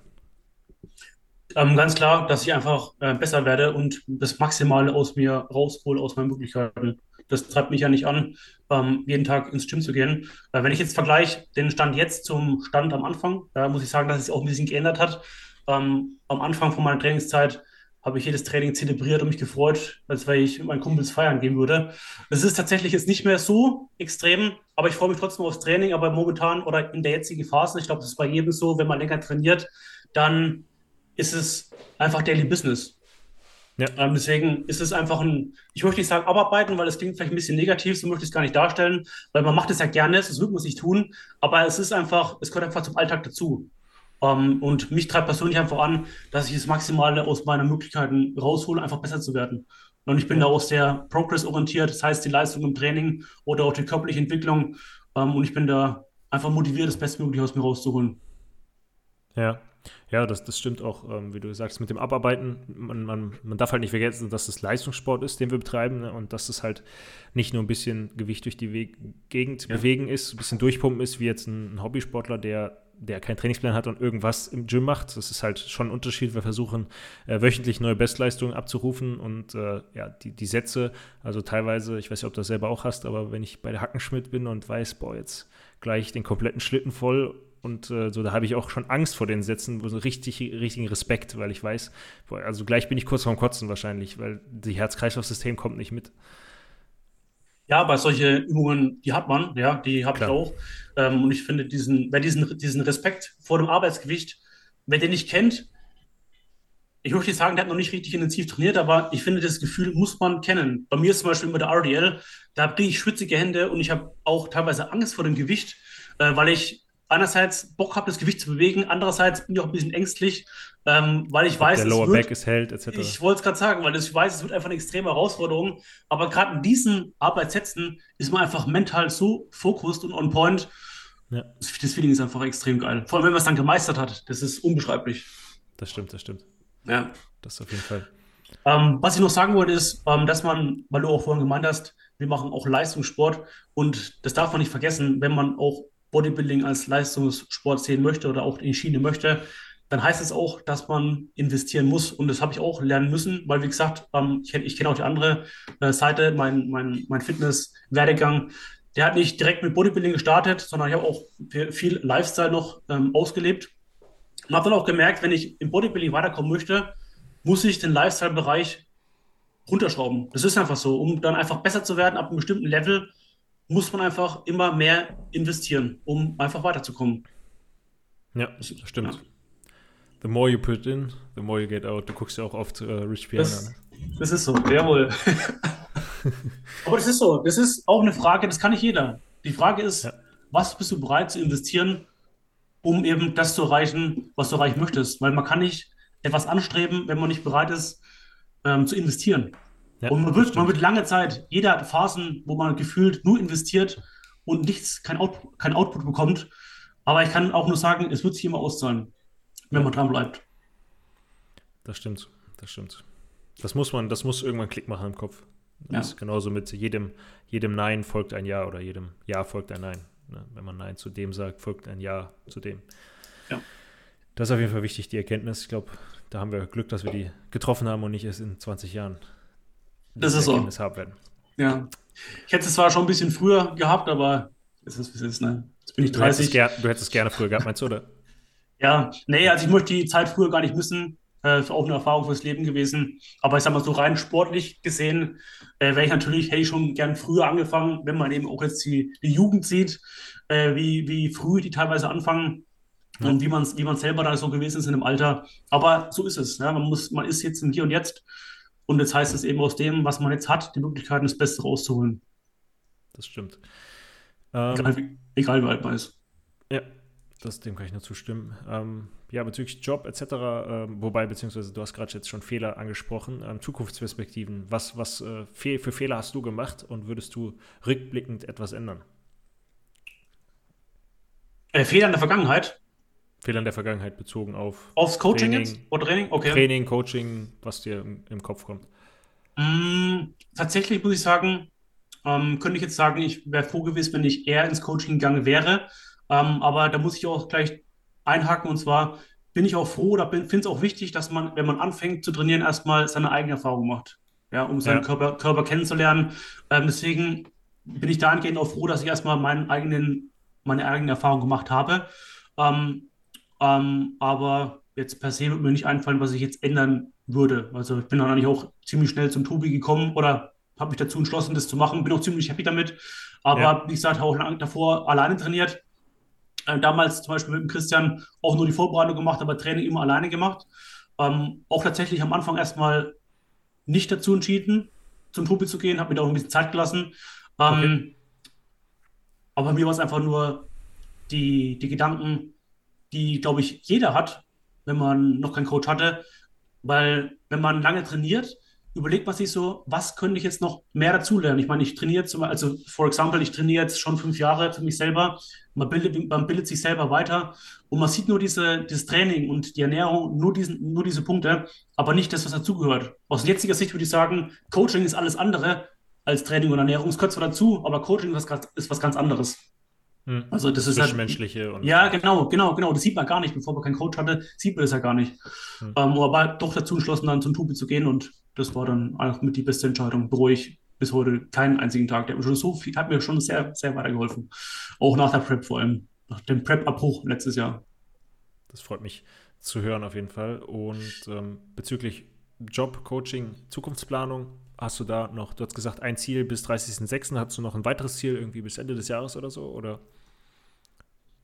Ähm, ganz klar, dass ich einfach äh, besser werde und das Maximale aus mir raushole, aus meinen Möglichkeiten. Das treibt mich ja nicht an, ähm, jeden Tag ins Gym zu gehen. Äh, wenn ich jetzt vergleiche den Stand jetzt zum Stand am Anfang, da muss ich sagen, dass es auch ein bisschen geändert hat. Ähm, am Anfang von meiner Trainingszeit habe ich jedes Training zelebriert und mich gefreut, als wenn ich mit meinen Kumpels feiern gehen würde. Es ist tatsächlich jetzt nicht mehr so extrem, aber ich freue mich trotzdem aufs Training. Aber momentan oder in der jetzigen Phase, ich glaube, das ist bei jedem so, wenn man länger trainiert, dann ist es einfach Daily Business. Ja. Ähm, deswegen ist es einfach ein, ich möchte nicht sagen abarbeiten, weil das klingt vielleicht ein bisschen negativ, so möchte ich es gar nicht darstellen, weil man macht es ja gerne, das wird man sich tun, aber es ist einfach, es gehört einfach zum Alltag dazu. Um, ähm, und mich treibt persönlich einfach an, dass ich das Maximale aus meinen Möglichkeiten raushole, einfach besser zu werden. Und ich bin da auch sehr progress-orientiert, das heißt die Leistung im Training oder auch die körperliche Entwicklung. Um, ähm, und ich bin da einfach motiviert, das Bestmögliche aus mir rauszuholen. Ja, Ja, das, das stimmt auch, ähm, wie du sagst, mit dem Abarbeiten. Man, man, man darf halt nicht vergessen, dass es Leistungssport ist, den wir betreiben ne? und dass es halt nicht nur ein bisschen Gewicht durch die Weg Gegend ja. bewegen ist, ein bisschen durchpumpen ist, wie jetzt ein, ein Hobbysportler, der der keinen Trainingsplan hat und irgendwas im Gym macht. Das ist halt schon ein Unterschied. Wir versuchen äh, wöchentlich neue Bestleistungen abzurufen und äh, ja, die, die Sätze, also teilweise, ich weiß nicht, ob du das selber auch hast, aber wenn ich bei der Hackenschmidt bin und weiß, boah, jetzt gleich den kompletten Schlitten voll und äh, so, da habe ich auch schon Angst vor den Sätzen, so richtig, richtigen Respekt, weil ich weiß, boah, also gleich bin ich kurz vorm Kotzen wahrscheinlich, weil die Herz-Kreislauf-System kommt nicht mit. Ja, bei solchen Übungen, die hat man, ja, die habe ich auch. Ähm, und ich finde diesen, wer diesen, diesen Respekt vor dem Arbeitsgewicht, wer den nicht kennt, ich möchte nicht sagen, der hat noch nicht richtig intensiv trainiert, aber ich finde, das Gefühl muss man kennen. Bei mir ist zum Beispiel mit der RDL, da kriege ich schwitzige Hände und ich habe auch teilweise Angst vor dem Gewicht, äh, weil ich einerseits Bock habe, das Gewicht zu bewegen, andererseits bin ich auch ein bisschen ängstlich, ähm, weil ich weiß, der Lower wird, Back ist hält, etc. Ich wollte es gerade sagen, weil ich weiß, es wird einfach eine extreme Herausforderung. Aber gerade in diesen Arbeitssätzen ist man einfach mental so fokussiert und on point. Ja. Das Feeling ist einfach extrem geil. Vor allem, wenn man es dann gemeistert hat. Das ist unbeschreiblich. Das stimmt, das stimmt. Ja. Das auf jeden Fall. Ähm, was ich noch sagen wollte, ist, ähm, dass man, weil du auch vorhin gemeint hast, wir machen auch Leistungssport und das darf man nicht vergessen, wenn man auch Bodybuilding als Leistungssport sehen möchte oder auch in Schiene möchte, dann heißt es auch, dass man investieren muss. Und das habe ich auch lernen müssen, weil, wie gesagt, ähm, ich kenne kenn auch die andere äh, Seite, mein, mein, mein Fitness-Werdegang. Der hat nicht direkt mit Bodybuilding gestartet, sondern ich habe auch viel Lifestyle noch ähm, ausgelebt. Und habe dann auch gemerkt, wenn ich im Bodybuilding weiterkommen möchte, muss ich den Lifestyle-Bereich runterschrauben. Das ist einfach so. Um dann einfach besser zu werden ab einem bestimmten Level, muss man einfach immer mehr investieren, um einfach weiterzukommen. Ja, das stimmt. Ja. The more you put in, the more you get out. Du guckst ja auch oft uh, Rich Piana. Das, das ist so, jawohl. Aber das ist so. Das ist auch eine Frage, das kann nicht jeder. Die Frage ist, ja. was bist du bereit zu investieren, um eben das zu erreichen, was du erreichen möchtest? Weil man kann nicht etwas anstreben, wenn man nicht bereit ist, ähm, zu investieren. Ja, und man wird, man wird lange Zeit, jeder hat Phasen, wo man gefühlt nur investiert und nichts, kein, Out, kein Output bekommt. Aber ich kann auch nur sagen, es wird sich immer auszahlen, wenn man dran bleibt. Das stimmt, das stimmt. Das muss man, das muss irgendwann Klick machen im Kopf. Das ja. ist genauso mit jedem, jedem Nein folgt ein Ja oder jedem Ja folgt ein Nein. Ne? Wenn man Nein zu dem sagt, folgt ein Ja zu dem. Ja. Das ist auf jeden Fall wichtig, die Erkenntnis. Ich glaube, da haben wir Glück, dass wir die getroffen haben und nicht erst in 20 Jahren das ist so. haben werden. Ja. Ich hätte es zwar schon ein bisschen früher gehabt, aber es ist, wie es ist, ne? Jetzt bin ich 30. Du hättest, du hättest es gerne früher gehabt, meinst du, oder? ja, nee, also ich möchte die Zeit früher gar nicht missen. Äh, auch eine Erfahrung fürs Leben gewesen. Aber ich sag mal so rein sportlich gesehen, äh, wäre ich natürlich, hätte ich schon gern früher angefangen, wenn man eben auch jetzt die, die Jugend sieht, äh, wie, wie früh die teilweise anfangen. Ja. Und wie man wie man selber da so gewesen ist in dem Alter. Aber so ist es. Ja? Man, muss, man ist jetzt im Hier und Jetzt und jetzt heißt es eben aus dem, was man jetzt hat, die Möglichkeiten, das Beste rauszuholen. Das stimmt. Ähm, egal, egal wie alt man ist. Ja, das, dem kann ich nur zustimmen. Ähm, ja, bezüglich Job etc., ähm, wobei, beziehungsweise du hast gerade jetzt schon Fehler angesprochen, ähm, Zukunftsperspektiven. Was, was äh, für Fehler hast du gemacht und würdest du rückblickend etwas ändern? Äh, Fehler in der Vergangenheit? Fehlern der Vergangenheit bezogen auf aufs Coaching Training, jetzt? oder Training? Okay. Training, Coaching, was dir im, im Kopf kommt. Mm, tatsächlich muss ich sagen, ähm, könnte ich jetzt sagen, ich wäre froh gewesen, wenn ich eher ins Coaching gegangen wäre. Ähm, aber da muss ich auch gleich einhaken und zwar bin ich auch froh oder finde es auch wichtig, dass man, wenn man anfängt zu trainieren, erstmal seine eigene Erfahrung macht. Ja, um seinen ja. Körper, Körper kennenzulernen. Ähm, deswegen bin ich dahingehend auch froh, dass ich erstmal meinen eigenen, meine eigene Erfahrung gemacht habe. Ähm, ähm, aber jetzt per se wird mir nicht einfallen, was ich jetzt ändern würde. Also ich bin dann eigentlich auch ziemlich schnell zum Tobi gekommen oder habe mich dazu entschlossen, das zu machen. Bin auch ziemlich happy damit. Aber ja. wie gesagt, auch lange davor alleine trainiert. Äh, damals zum Beispiel mit dem Christian auch nur die Vorbereitung gemacht, aber Training immer alleine gemacht. Ähm, auch tatsächlich am Anfang erstmal nicht dazu entschieden, zum Tobi zu gehen, habe mir da auch ein bisschen Zeit gelassen. Ähm, okay. Aber bei mir war es einfach nur die, die Gedanken, die, glaube ich, jeder hat, wenn man noch keinen Coach hatte. Weil wenn man lange trainiert, überlegt man sich so, was könnte ich jetzt noch mehr dazulernen? Ich meine, ich trainiere zum also for example, ich trainiere jetzt schon fünf Jahre für mich selber. Man bildet, man bildet sich selber weiter und man sieht nur diese, dieses Training und die Ernährung, nur, diesen, nur diese Punkte, aber nicht das, was dazugehört. Aus jetziger Sicht würde ich sagen, Coaching ist alles andere als Training und Ernährung. Es gehört zwar dazu, aber Coaching ist was, ist was ganz anderes. Hm. Also das ist halt, Ja, genau, genau, genau. Das sieht man gar nicht. Bevor man keinen Coach hatte, sieht man das ja gar nicht. Hm. Ähm, aber doch dazu entschlossen, dann zum Tubi zu gehen und das war dann auch mit die beste Entscheidung. Bereue ich bis heute keinen einzigen Tag. Der hat mir schon so viel, hat mir schon sehr, sehr weitergeholfen. Auch nach der Prep vor allem. Nach dem Prep-Abbruch letztes Jahr. Das freut mich zu hören auf jeden Fall. Und ähm, bezüglich Job, Coaching, Zukunftsplanung, hast du da noch, du hast gesagt, ein Ziel bis 30.06. Hast du noch ein weiteres Ziel irgendwie bis Ende des Jahres oder so? Oder?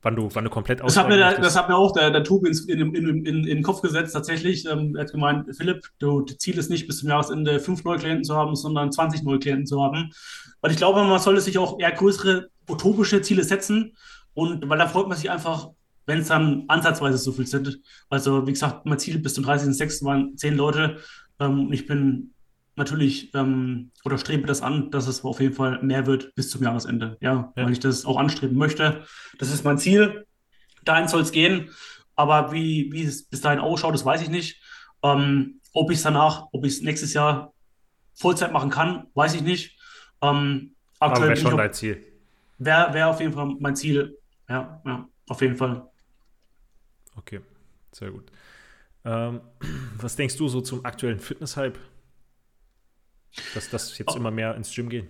Wann du, wann du komplett das hat, mir, das hat mir auch der, der Tube in, in, in, in, den Kopf gesetzt, tatsächlich. Ähm, er hat gemeint, Philipp, du, das Ziel ist nicht bis zum Jahresende fünf neue Klienten zu haben, sondern 20 neue Klienten zu haben. Weil ich glaube, man sollte sich auch eher größere utopische Ziele setzen. Und weil da freut man sich einfach, wenn es dann ansatzweise so viel sind. Also, wie gesagt, mein Ziel bis zum 30.06. waren zehn Leute. Ähm, und ich bin natürlich ähm, oder strebe das an, dass es auf jeden Fall mehr wird bis zum Jahresende. Ja, ja. weil ich das auch anstreben möchte. Das ist mein Ziel. Dahin soll es gehen. Aber wie, wie es bis dahin ausschaut, das weiß ich nicht. Ähm, ob ich es danach, ob ich es nächstes Jahr Vollzeit machen kann, weiß ich nicht. Ähm, aktuell wäre schon dein Ziel. Wäre wär auf jeden Fall mein Ziel. Ja, ja, auf jeden Fall. Okay, sehr gut. Ähm, was denkst du so zum aktuellen Fitness-Hype? Dass das jetzt immer mehr ins Gym gehen.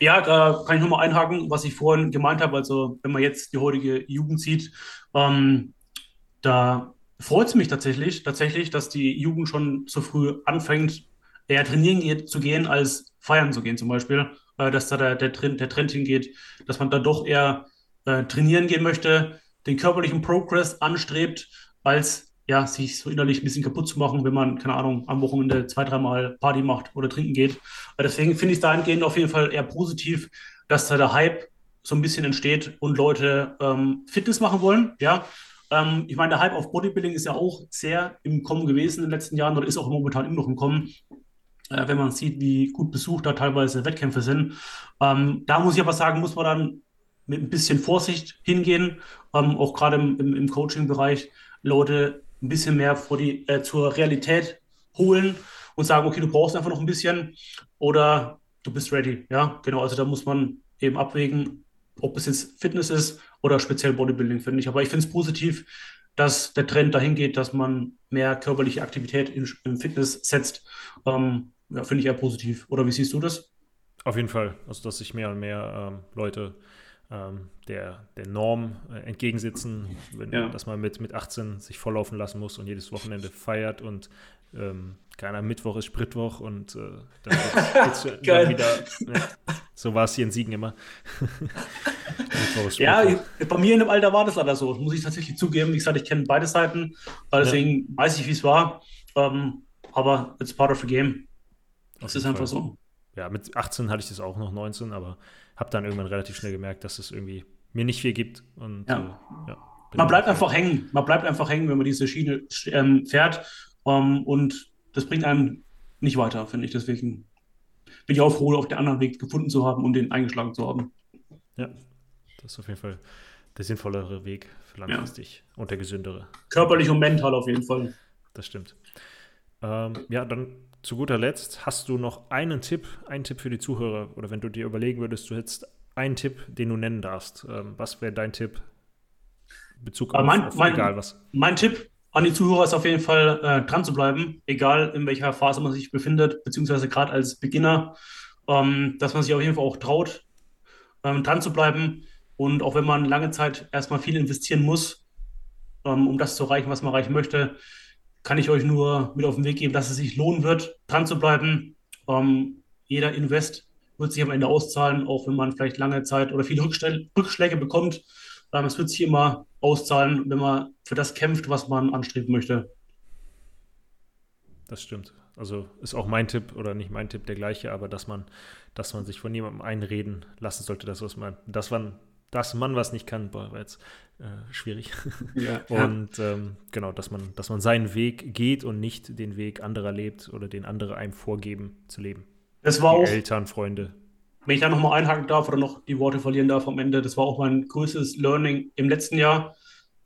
Ja, da kann ich nochmal einhaken, was ich vorhin gemeint habe. Also, wenn man jetzt die heutige Jugend sieht, ähm, da freut es mich tatsächlich, tatsächlich, dass die Jugend schon so früh anfängt, eher trainieren geht, zu gehen, als feiern zu gehen, zum Beispiel. Äh, dass da der, der, Trend, der Trend hingeht, dass man da doch eher äh, trainieren gehen möchte, den körperlichen Progress anstrebt, als ja, sich so innerlich ein bisschen kaputt zu machen, wenn man, keine Ahnung, am Wochenende zwei, dreimal Party macht oder trinken geht. Deswegen finde ich es dahingehend auf jeden Fall eher positiv, dass da der Hype so ein bisschen entsteht und Leute ähm, Fitness machen wollen. Ja, ähm, ich meine, der Hype auf Bodybuilding ist ja auch sehr im Kommen gewesen in den letzten Jahren oder ist auch momentan immer noch im Kommen. Äh, wenn man sieht, wie gut besucht da teilweise Wettkämpfe sind. Ähm, da muss ich aber sagen, muss man dann mit ein bisschen Vorsicht hingehen, ähm, auch gerade im, im, im Coaching-Bereich. Leute ein bisschen mehr vor die, äh, zur Realität holen und sagen, okay, du brauchst einfach noch ein bisschen oder du bist ready. Ja, genau. Also da muss man eben abwägen, ob es jetzt Fitness ist oder speziell Bodybuilding, finde ich. Aber ich finde es positiv, dass der Trend dahin geht, dass man mehr körperliche Aktivität in, im Fitness setzt. Ähm, ja, finde ich eher positiv. Oder wie siehst du das? Auf jeden Fall. Also, dass sich mehr und mehr ähm, Leute ähm, der, der Norm äh, entgegensitzen, wenn, ja. dass man mit, mit 18 sich volllaufen lassen muss und jedes Wochenende feiert und ähm, keiner Mittwoch ist Spritwoch und äh, dann geht's, geht's dann wieder. Ja, so war es hier in Siegen immer. ja, bei mir in dem Alter war das leider so. Das muss ich tatsächlich zugeben. Wie gesagt, ich kenne beide Seiten, deswegen ja. weiß ich, wie es war. Ähm, aber it's part of the game. Das ist einfach Fall. so. Ja, mit 18 hatte ich das auch noch, 19, aber habe dann irgendwann relativ schnell gemerkt, dass es irgendwie mir nicht viel gibt. Und, ja. Äh, ja, man bleibt einfach hängen. Man bleibt einfach hängen, wenn man diese Schiene ähm, fährt. Um, ähm, und das bringt einem nicht weiter, finde ich. Deswegen bin ich auch froh, auf den anderen Weg gefunden zu haben und den eingeschlagen zu haben. Ja, das ist auf jeden Fall der sinnvollere Weg für langfristig ja. und der gesündere. Körperlich und mental auf jeden Fall. Das stimmt. Ähm, ja, dann zu guter Letzt, hast du noch einen Tipp, einen Tipp für die Zuhörer? Oder wenn du dir überlegen würdest, du hättest einen Tipp, den du nennen darfst. Ähm, was wäre dein Tipp? Bezug auf, mein, auf mein, egal was. Mein Tipp an die Zuhörer ist auf jeden Fall äh, dran zu bleiben, egal in welcher Phase man sich befindet, beziehungsweise gerade als Beginner, ähm, dass man sich auf jeden Fall auch traut, ähm, dran zu bleiben. Und auch wenn man lange Zeit erstmal viel investieren muss, ähm, um das zu erreichen, was man erreichen möchte, kann ich euch nur mit auf den Weg geben, dass es sich lohnen wird, dran zu bleiben. Ähm, jeder Invest wird sich am Ende auszahlen, auch wenn man vielleicht lange Zeit oder viele Rückschläge bekommt. Ähm, es wird sich immer auszahlen, wenn man für das kämpft, was man anstreben möchte. Das stimmt. Also ist auch mein Tipp oder nicht mein Tipp der gleiche, aber dass man, dass man sich von jemandem einreden lassen sollte, dass was man, dass man dass man was nicht kann, boah, war jetzt äh, schwierig. Ja, und ähm, genau, dass man, dass man seinen Weg geht und nicht den Weg anderer lebt oder den andere einem vorgeben zu leben. Das war Die auch, Eltern, Freunde. wenn ich da nochmal einhaken darf oder noch die Worte verlieren darf am Ende, das war auch mein größtes Learning im letzten Jahr.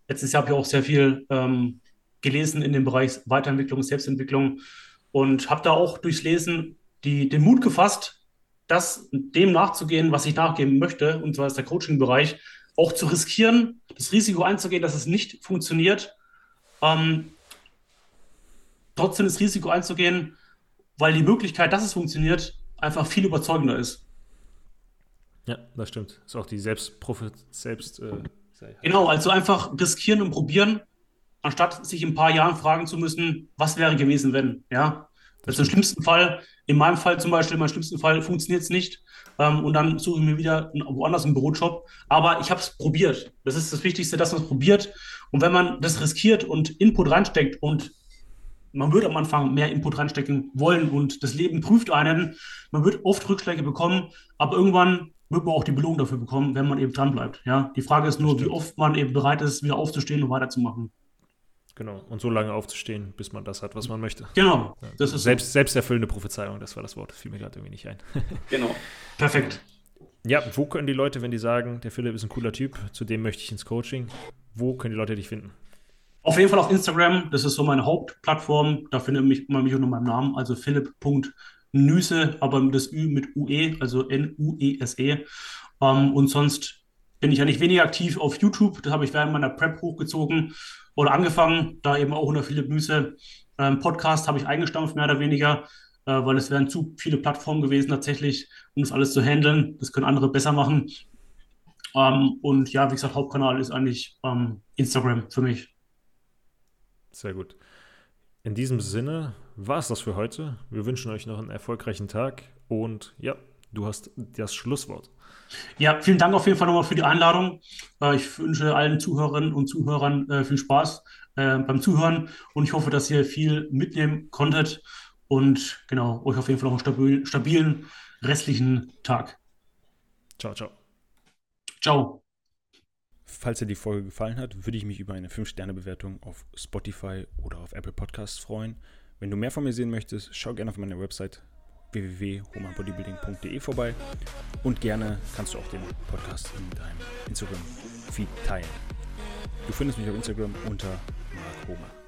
Letztes Jahr habe ich auch sehr viel ähm, gelesen in dem Bereich Weiterentwicklung, Selbstentwicklung und habe da auch durchs Lesen die, den Mut gefasst, das dem nachzugehen, was ich nachgeben möchte, und zwar ist der Coaching-Bereich, auch zu riskieren, das Risiko einzugehen, dass es nicht funktioniert, ähm, trotzdem das Risiko einzugehen, weil die Möglichkeit, dass es funktioniert, einfach viel überzeugender ist. Ja, das stimmt. Ist auch die Selbstprofi selbst äh, sei- Genau, also einfach riskieren und probieren, anstatt sich in ein paar Jahren fragen zu müssen, was wäre gewesen, wenn, ja. Also im schlimmsten Fall, in meinem Fall zum Beispiel, in meinem schlimmsten Fall funktioniert es nicht. Ähm, und dann suche ich mir wieder einen- woanders einen Bürojob. Aber ich habe es probiert. Das ist das Wichtigste, dass man es probiert. Und wenn man das riskiert und Input reinsteckt und man wird am Anfang mehr Input reinstecken wollen und das Leben prüft einen, man wird oft Rückschläge bekommen, aber irgendwann wird man auch die Belohnung dafür bekommen, wenn man eben dranbleibt. Ja? Die Frage ist nur, wie oft man eben bereit ist, wieder aufzustehen und weiterzumachen. Genau. Und so lange aufzustehen, bis man das hat, was man möchte. Genau, das ist Selbst, selbsterfüllende Prophezeiung, das war das Wort. Das fiel mir gerade irgendwie nicht ein. genau. Perfekt. Ja, wo können die Leute, wenn die sagen, der Philipp ist ein cooler Typ, zu dem möchte ich ins Coaching, wo können die Leute dich finden? Auf jeden Fall auf Instagram, das ist so meine Hauptplattform. Da findet mich, man mich unter meinem Namen, also philipp.nüse, aber das Ü mit UE, also N-U-E-S-E. Ähm, und sonst bin ich ja nicht weniger aktiv auf YouTube. Das habe ich während meiner Prep hochgezogen oder angefangen, da eben auch unter Philipp Nüse. Ähm, Podcast habe ich eingestampft, mehr oder weniger, äh, weil es wären zu viele Plattformen gewesen tatsächlich, um das alles zu handeln. Das können andere besser machen. Ähm, und ja, wie gesagt, Hauptkanal ist eigentlich ähm, Instagram für mich. Sehr gut. In diesem Sinne war es das für heute. Wir wünschen euch noch einen erfolgreichen Tag und ja, du hast das Schlusswort. Ja, vielen Dank auf jeden Fall nochmal für die Einladung. Äh, Ich wünsche allen Zuhörerinnen und Zuhörern äh, viel Spaß äh, beim Zuhören und ich hoffe, dass ihr viel mitnehmen konntet und genau, euch auf jeden Fall noch einen stabil, stabilen restlichen Tag. Ciao, ciao. Ciao. Falls dir die Folge gefallen hat, würde ich mich über eine 5-Sterne-Bewertung auf Spotify oder auf Apple Podcasts freuen. Wenn du mehr von mir sehen möchtest, schau gerne auf meine Website www.homanbodybuilding.de vorbei und gerne kannst du auch den Podcast in deinem Instagram-Feed teilen. Du findest mich auf Instagram unter Mark Homer.